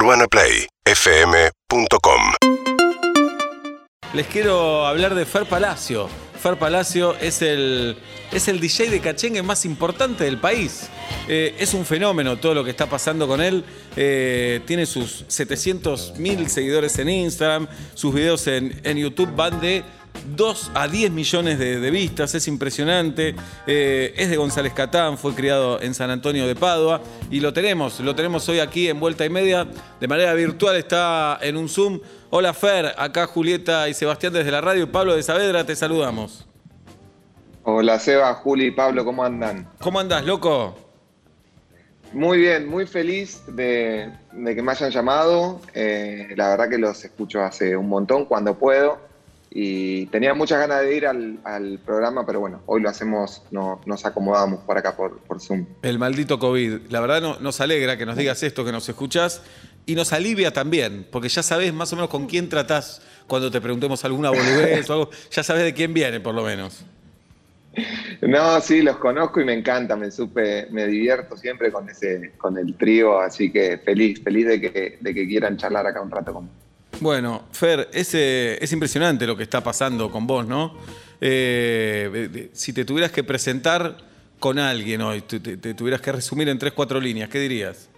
UrbanaPlayFM.com Les quiero hablar de Fer Palacio. Fer Palacio es el, es el DJ de cachengue más importante del país. Eh, es un fenómeno todo lo que está pasando con él. Eh, tiene sus 700 mil seguidores en Instagram. Sus videos en, en YouTube van de 2 a 10 millones de, de vistas, es impresionante. Eh, es de González Catán, fue criado en San Antonio de Padua y lo tenemos, lo tenemos hoy aquí en Vuelta y Media. De manera virtual está en un Zoom. Hola Fer, acá Julieta y Sebastián desde la radio. Pablo de Saavedra, te saludamos. Hola Seba, Juli y Pablo, ¿cómo andan? ¿Cómo andás, loco? Muy bien, muy feliz de, de que me hayan llamado. Eh, la verdad que los escucho hace un montón cuando puedo. Y tenía muchas ganas de ir al, al programa, pero bueno, hoy lo hacemos, no, nos acomodamos por acá por, por Zoom. El maldito COVID. La verdad no- nos alegra que nos digas esto, que nos escuchás. Y nos alivia también, porque ya sabés más o menos con quién tratás cuando te preguntemos alguna boludez o algo. Ya sabés de quién viene, por lo menos. No, sí, los conozco y me encanta, me supe, me divierto siempre con ese, con el trío, así que feliz, feliz de que, de que quieran charlar acá un rato conmigo. Bueno, Fer, es, eh, es impresionante lo que está pasando con vos, ¿no? Eh, si te tuvieras que presentar con alguien hoy, te, tuvieras que resumir en tres, cuatro líneas, ¿qué dirías?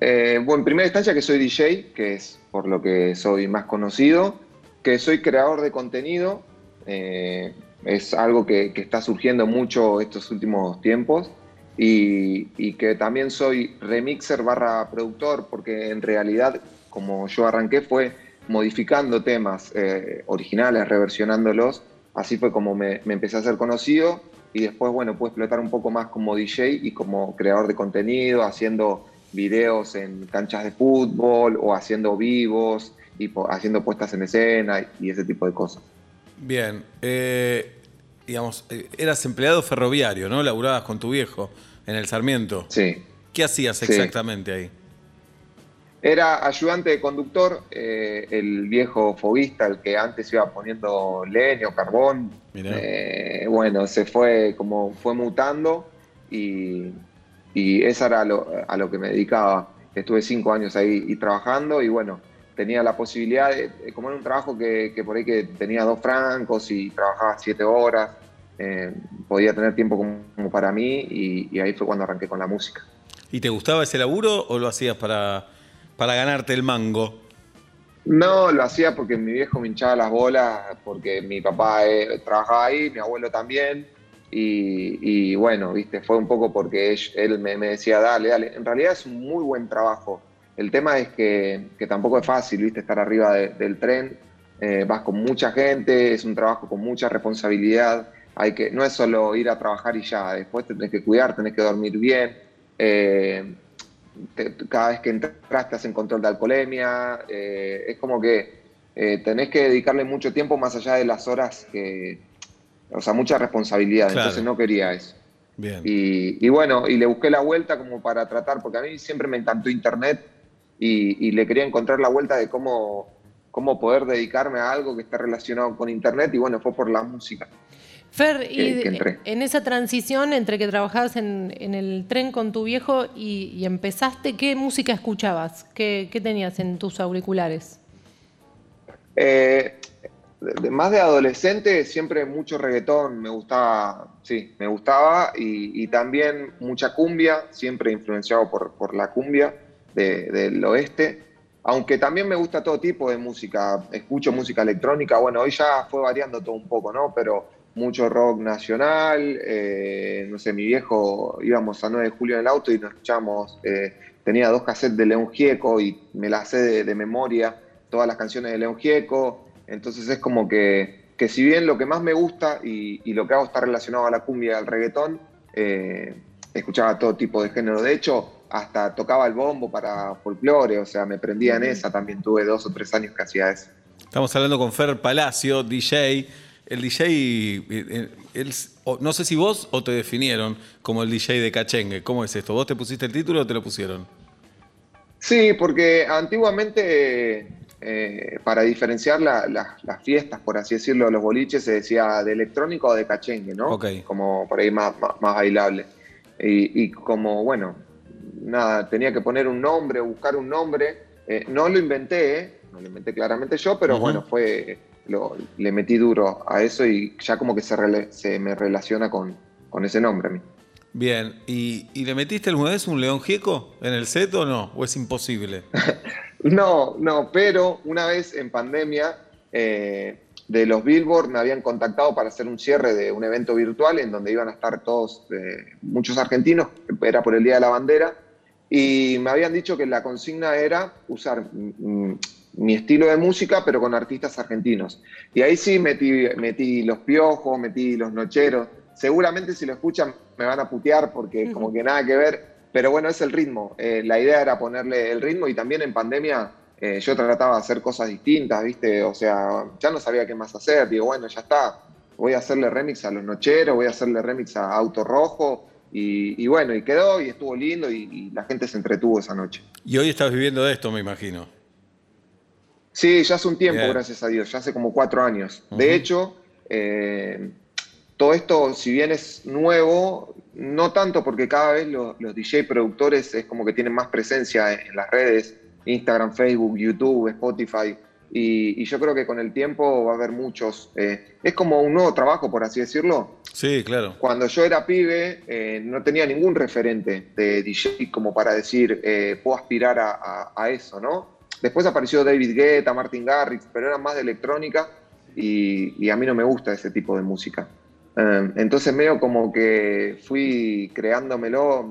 Eh, bueno, en primera instancia que soy DJ, que es por lo que soy más conocido, que soy creador de contenido, es algo que, que está surgiendo mucho estos últimos tiempos, y, y que también soy remixer barra productor, porque en realidad como yo arranqué fue modificando temas eh, originales, reversionándolos, así fue como me, me empecé a ser conocido, y después, bueno, pude explotar un poco más como DJ y como creador de contenido, haciendo videos en canchas de fútbol o haciendo vivos y haciendo puestas en escena y ese tipo de cosas. Bien, eh, digamos, eh, eras empleado ferroviario, ¿no? Laburabas con tu viejo en el Sarmiento. Sí. ¿Qué hacías Sí. exactamente ahí? Era ayudante de conductor, eh, el viejo foguista, el que antes iba poniendo leño, carbón. Mirá. Eh, bueno, se fue como fue mutando y, y eso era a lo, a lo que me dedicaba. Estuve cinco años ahí y trabajando y bueno, tenía la posibilidad, de, como era un trabajo que, que por ahí que tenía dos francos y trabajaba siete horas, eh, podía tener tiempo como, como para mí y, y ahí fue cuando arranqué con la música. ¿Y te gustaba ese laburo o lo hacías para, para ganarte el mango? No, lo hacía porque mi viejo me hinchaba las bolas, porque mi papá eh, trabajaba ahí, mi abuelo también. Y, bueno, viste, fue un poco porque él, me, decía, dale, dale. En realidad es un muy buen trabajo. El tema es que, tampoco es fácil, viste, estar arriba de- del tren. Eh, vas con mucha gente, es un trabajo con mucha responsabilidad. Hay que, no es solo ir a trabajar y ya, después te tenés que cuidar, tenés que dormir bien. Eh, te- cada vez que entras te hacen control de alcoholemia, eh, es como que eh, tenés que dedicarle mucho tiempo más allá de las horas que, o sea, mucha responsabilidad, Claro. entonces no quería eso. Bien. Y, y bueno, y le busqué la vuelta como para tratar, porque a mí siempre me encantó Internet y, y le quería encontrar la vuelta de cómo, cómo poder dedicarme a algo que esté relacionado con Internet y bueno, fue por la música. Fer, y que de- entré. en esa transición entre que trabajabas en, en el tren con tu viejo y, y empezaste, ¿qué música escuchabas? ¿Qué, qué tenías en tus auriculares? Eh, más de adolescente, siempre mucho reggaetón, me gustaba, sí, me gustaba, y, y también mucha cumbia, siempre influenciado por, por la cumbia de- del oeste, aunque también me gusta todo tipo de música, escucho música electrónica, bueno, hoy ya fue variando todo un poco, ¿no? Pero mucho rock nacional, eh, no sé, mi viejo, íbamos a 9 de julio en el auto y nos escuchamos, eh, tenía dos cassettes de León Gieco y me las sé de, de memoria, todas las canciones de León Gieco, entonces es como que, que si bien lo que más me gusta y, y lo que hago está relacionado a la cumbia y al reggaetón, eh, escuchaba todo tipo de género, de hecho hasta tocaba el bombo para folclore, o sea, me prendía en esa, también tuve dos o tres años que hacía eso. Estamos hablando con Fer Palacio, DJ. El DJ, eh, eh, él- no sé si vos o te definieron como el DJ de Cachengue. ¿Cómo es esto? ¿Vos te pusiste el título o te lo pusieron? Sí, porque antiguamente, eh, para diferenciar la- la- las fiestas, por así decirlo, los boliches, se decía de electrónico o de cachengue, ¿no? Ok. Como por ahí más, más, más bailable. Y, y como, bueno, nada, tenía que poner un nombre, buscar un nombre. Eh, no lo inventé, ¿eh? no lo inventé claramente yo, pero bueno, fue, le metí duro a eso y ya como que se, se me relaciona con, con ese nombre a mí. Bien, ¿Y, le metiste alguna vez un león gieco en el set o no? ¿O es imposible? no, no, pero una vez en pandemia eh, de los Billboard me habían contactado para hacer un cierre de un evento virtual en donde iban a estar todos, eh, muchos argentinos, era por el Día de la Bandera, y me habían dicho que la consigna era usar mi estilo de música, pero con artistas argentinos. Y ahí sí metí, metí los piojos, metí los nocheros. Seguramente si lo escuchan me van a putear porque como que nada que ver, pero bueno, es el ritmo. Eh, la idea era ponerle el ritmo y también en pandemia eh, yo trataba de hacer cosas distintas, ¿viste? O sea, ya no sabía qué más hacer. Digo, bueno, ya está, voy a hacerle remix a Los Nocheros, voy a hacerle remix a Auto Rojo. Y, bueno, y quedó y estuvo lindo y, la gente se entretuvo esa noche. Y hoy estás viviendo de esto, me imagino. Sí, ya hace un tiempo, gracias a Dios, ya hace como cuatro años. De hecho, eh, todo esto, si bien es nuevo, no tanto porque cada vez los, DJ productores es como que tienen más presencia en, las redes, Instagram, Facebook, YouTube, Spotify, y, yo creo que con el tiempo va a haber muchos. Eh, es como un nuevo trabajo, por así decirlo. Sí, claro. Cuando yo era pibe, eh, no tenía ningún referente de DJ como para decir, eh, puedo aspirar a, eso, ¿no? Después apareció David Guetta, Martin Garrix, pero eran más de electrónica y a mí no me gusta ese tipo de música. Em, entonces medio como que fui creándomelo,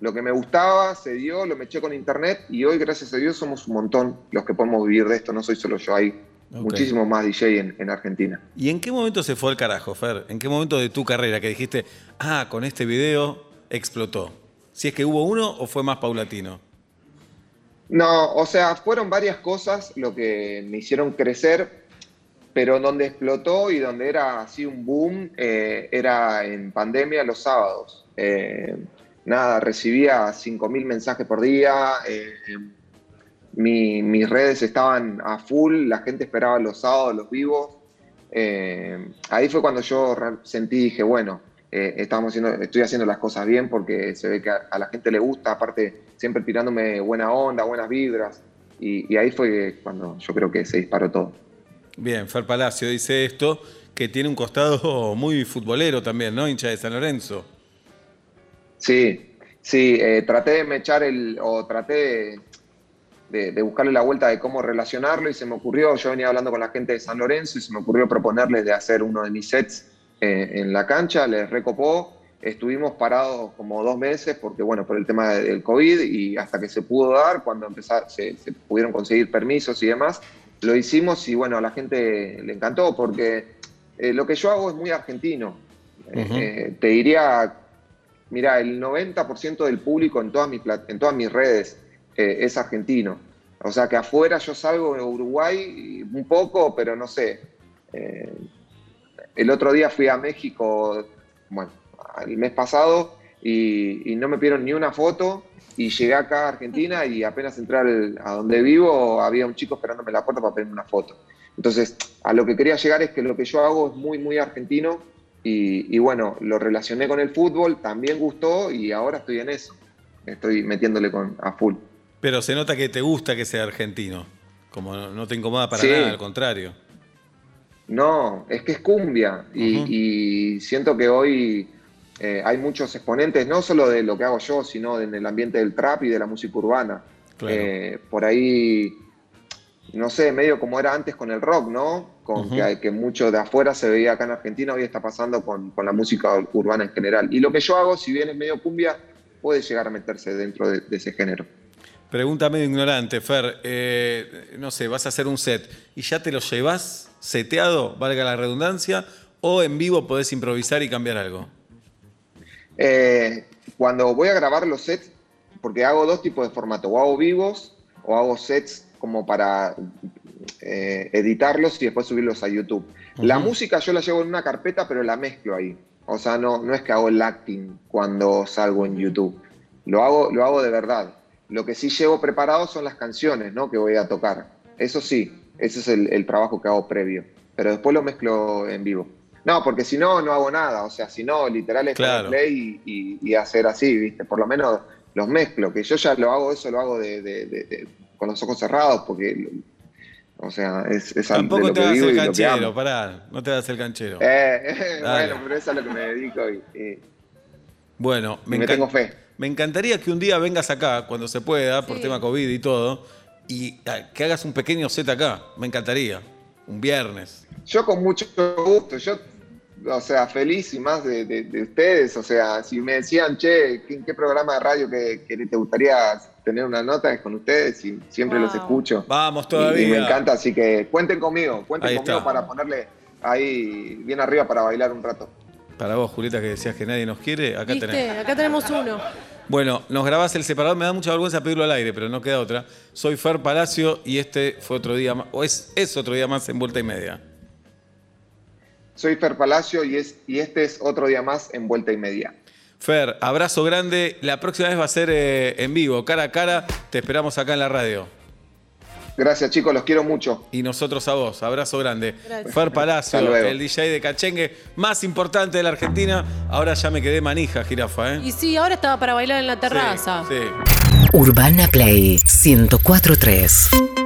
lo que me gustaba se dio, lo me eché con internet y hoy gracias a Dios somos un montón los que podemos vivir de esto, no soy solo yo, hay muchísimos más DJ en, Argentina. ¿Y en qué momento se fue el carajo, Fer? ¿En qué momento de tu carrera que dijiste, ah, con este video explotó? Si es que hubo uno o fue más paulatino. No, o sea, fueron varias cosas lo que me hicieron crecer pero donde explotó y donde era así un boom eh, era en pandemia los sábados. Eh, nada, recibía 5.000 mensajes por día, eh, mis redes estaban a full, la gente esperaba los sábados, los vivos. ahí fue cuando yo sentí, dije, bueno, estamos haciendo, estoy haciendo las cosas bien porque se ve que a, la gente le gusta, aparte siempre tirándome buena onda, buenas vibras. y ahí fue cuando yo creo que se disparó todo. Bien, Fer Palacio dice esto, que tiene un costado muy futbolero también, ¿no? Hincha de San Lorenzo. Sí, sí, eh, traté de me echar el, o traté de, buscarle la vuelta de cómo relacionarlo y se me ocurrió, yo venía hablando con la gente de San Lorenzo y se me ocurrió proponerles de hacer uno de mis sets eh, en la cancha, les recopó, estuvimos parados como dos meses porque, bueno, por el tema del COVID y hasta que se pudo dar, cuando empezar, se pudieron conseguir permisos y demás, lo hicimos y bueno, a la gente le encantó porque eh, lo que yo hago es muy argentino. Eh, te diría, mira, el 90% del público en todas mis, en todas mis redes eh, es argentino. O sea que afuera yo salgo de Uruguay un poco, pero no sé. El otro día fui a México, bueno, el mes pasado, y, y no me pidieron ni una foto y llegué acá a Argentina y apenas entré a donde vivo había un chico esperándome en la puerta para pedirme una foto. Entonces, a lo que quería llegar es que lo que yo hago es muy, muy argentino y, bueno, lo relacioné con el fútbol, también gustó y ahora estoy en eso. Estoy metiéndole con, a full. Pero se nota que te gusta que sea argentino, como no te incomoda para nada, al contrario. No, es que es cumbia y siento que hoy eh, hay muchos exponentes, no solo de lo que hago yo, sino en el ambiente del trap y de la música urbana. Eh, por ahí, no sé, medio como era antes con el rock, ¿no? Con que, que, mucho de afuera se veía acá en Argentina, hoy está pasando con, la música urbana en general. Y lo que yo hago, si bien es medio cumbia, puede llegar a meterse dentro de, ese género. Pregunta medio ignorante, Fer. Eh, no sé, vas a hacer un set y ya te lo llevas seteado, valga la redundancia, o en vivo podés improvisar y cambiar algo. Eh, cuando voy a grabar los sets, porque hago dos tipos de formato, o hago vivos o hago sets como para eh, editarlos y después subirlos a YouTube. La música yo la llevo en una carpeta, pero la mezclo ahí. O sea, no, no es que hago el acting cuando salgo en YouTube. Lo hago, lo hago de verdad. Lo que sí llevo preparado son las canciones ¿no? que voy a tocar. Eso sí, ese es el, el trabajo que hago previo. Pero después lo mezclo en vivo. No, porque si no, no hago nada. O sea, si no, literal es play y, hacer así, ¿viste? Por lo menos los mezclo, que yo ya lo hago, eso lo hago de, de- de- de- con los ojos cerrados, porque, o sea, es, es Tampoco lo te vivo el y canchero, pará, no te hagas el canchero. Eh, bueno, pero eso es a lo que me dedico y, y- Bueno, y me, tengo fe. Me encantaría que un día vengas acá, cuando se pueda, por tema COVID y todo, y ah, que hagas un pequeño set acá. Me encantaría. Un viernes. Yo con mucho gusto, yo, o sea, feliz y más de, de- de ustedes, o sea, si me decían, che, ¿en qué programa de radio que, que te gustaría tener una nota es con ustedes? Y siempre los escucho. Vamos Y- todavía. Y, me encanta, así que cuenten conmigo, cuenten Ahí conmigo está. para ponerle ahí bien arriba para bailar un rato. Para vos, Julieta, que decías que nadie nos quiere, acá ¿Viste? tenés. Acá tenemos uno. Bueno, nos grabás el separador, me da mucha vergüenza pedirlo al aire, pero no queda otra. Soy Fer Palacio y este fue otro día más, o es, es otro día más en vuelta y media. Soy Fer Palacio y, es, y este es otro día más en Vuelta y Media. Fer, abrazo grande. La próxima vez va a ser eh, en vivo, cara a cara. Te esperamos acá en la radio. Gracias chicos, los quiero mucho. Y nosotros a vos. Abrazo grande. Gracias. Fer Palacio, el DJ de Cachengue más importante de la Argentina. Ahora ya me quedé manija, jirafa, ¿eh? Y sí, ahora estaba para bailar en la terraza. Sí, sí. Urbana Play 1043.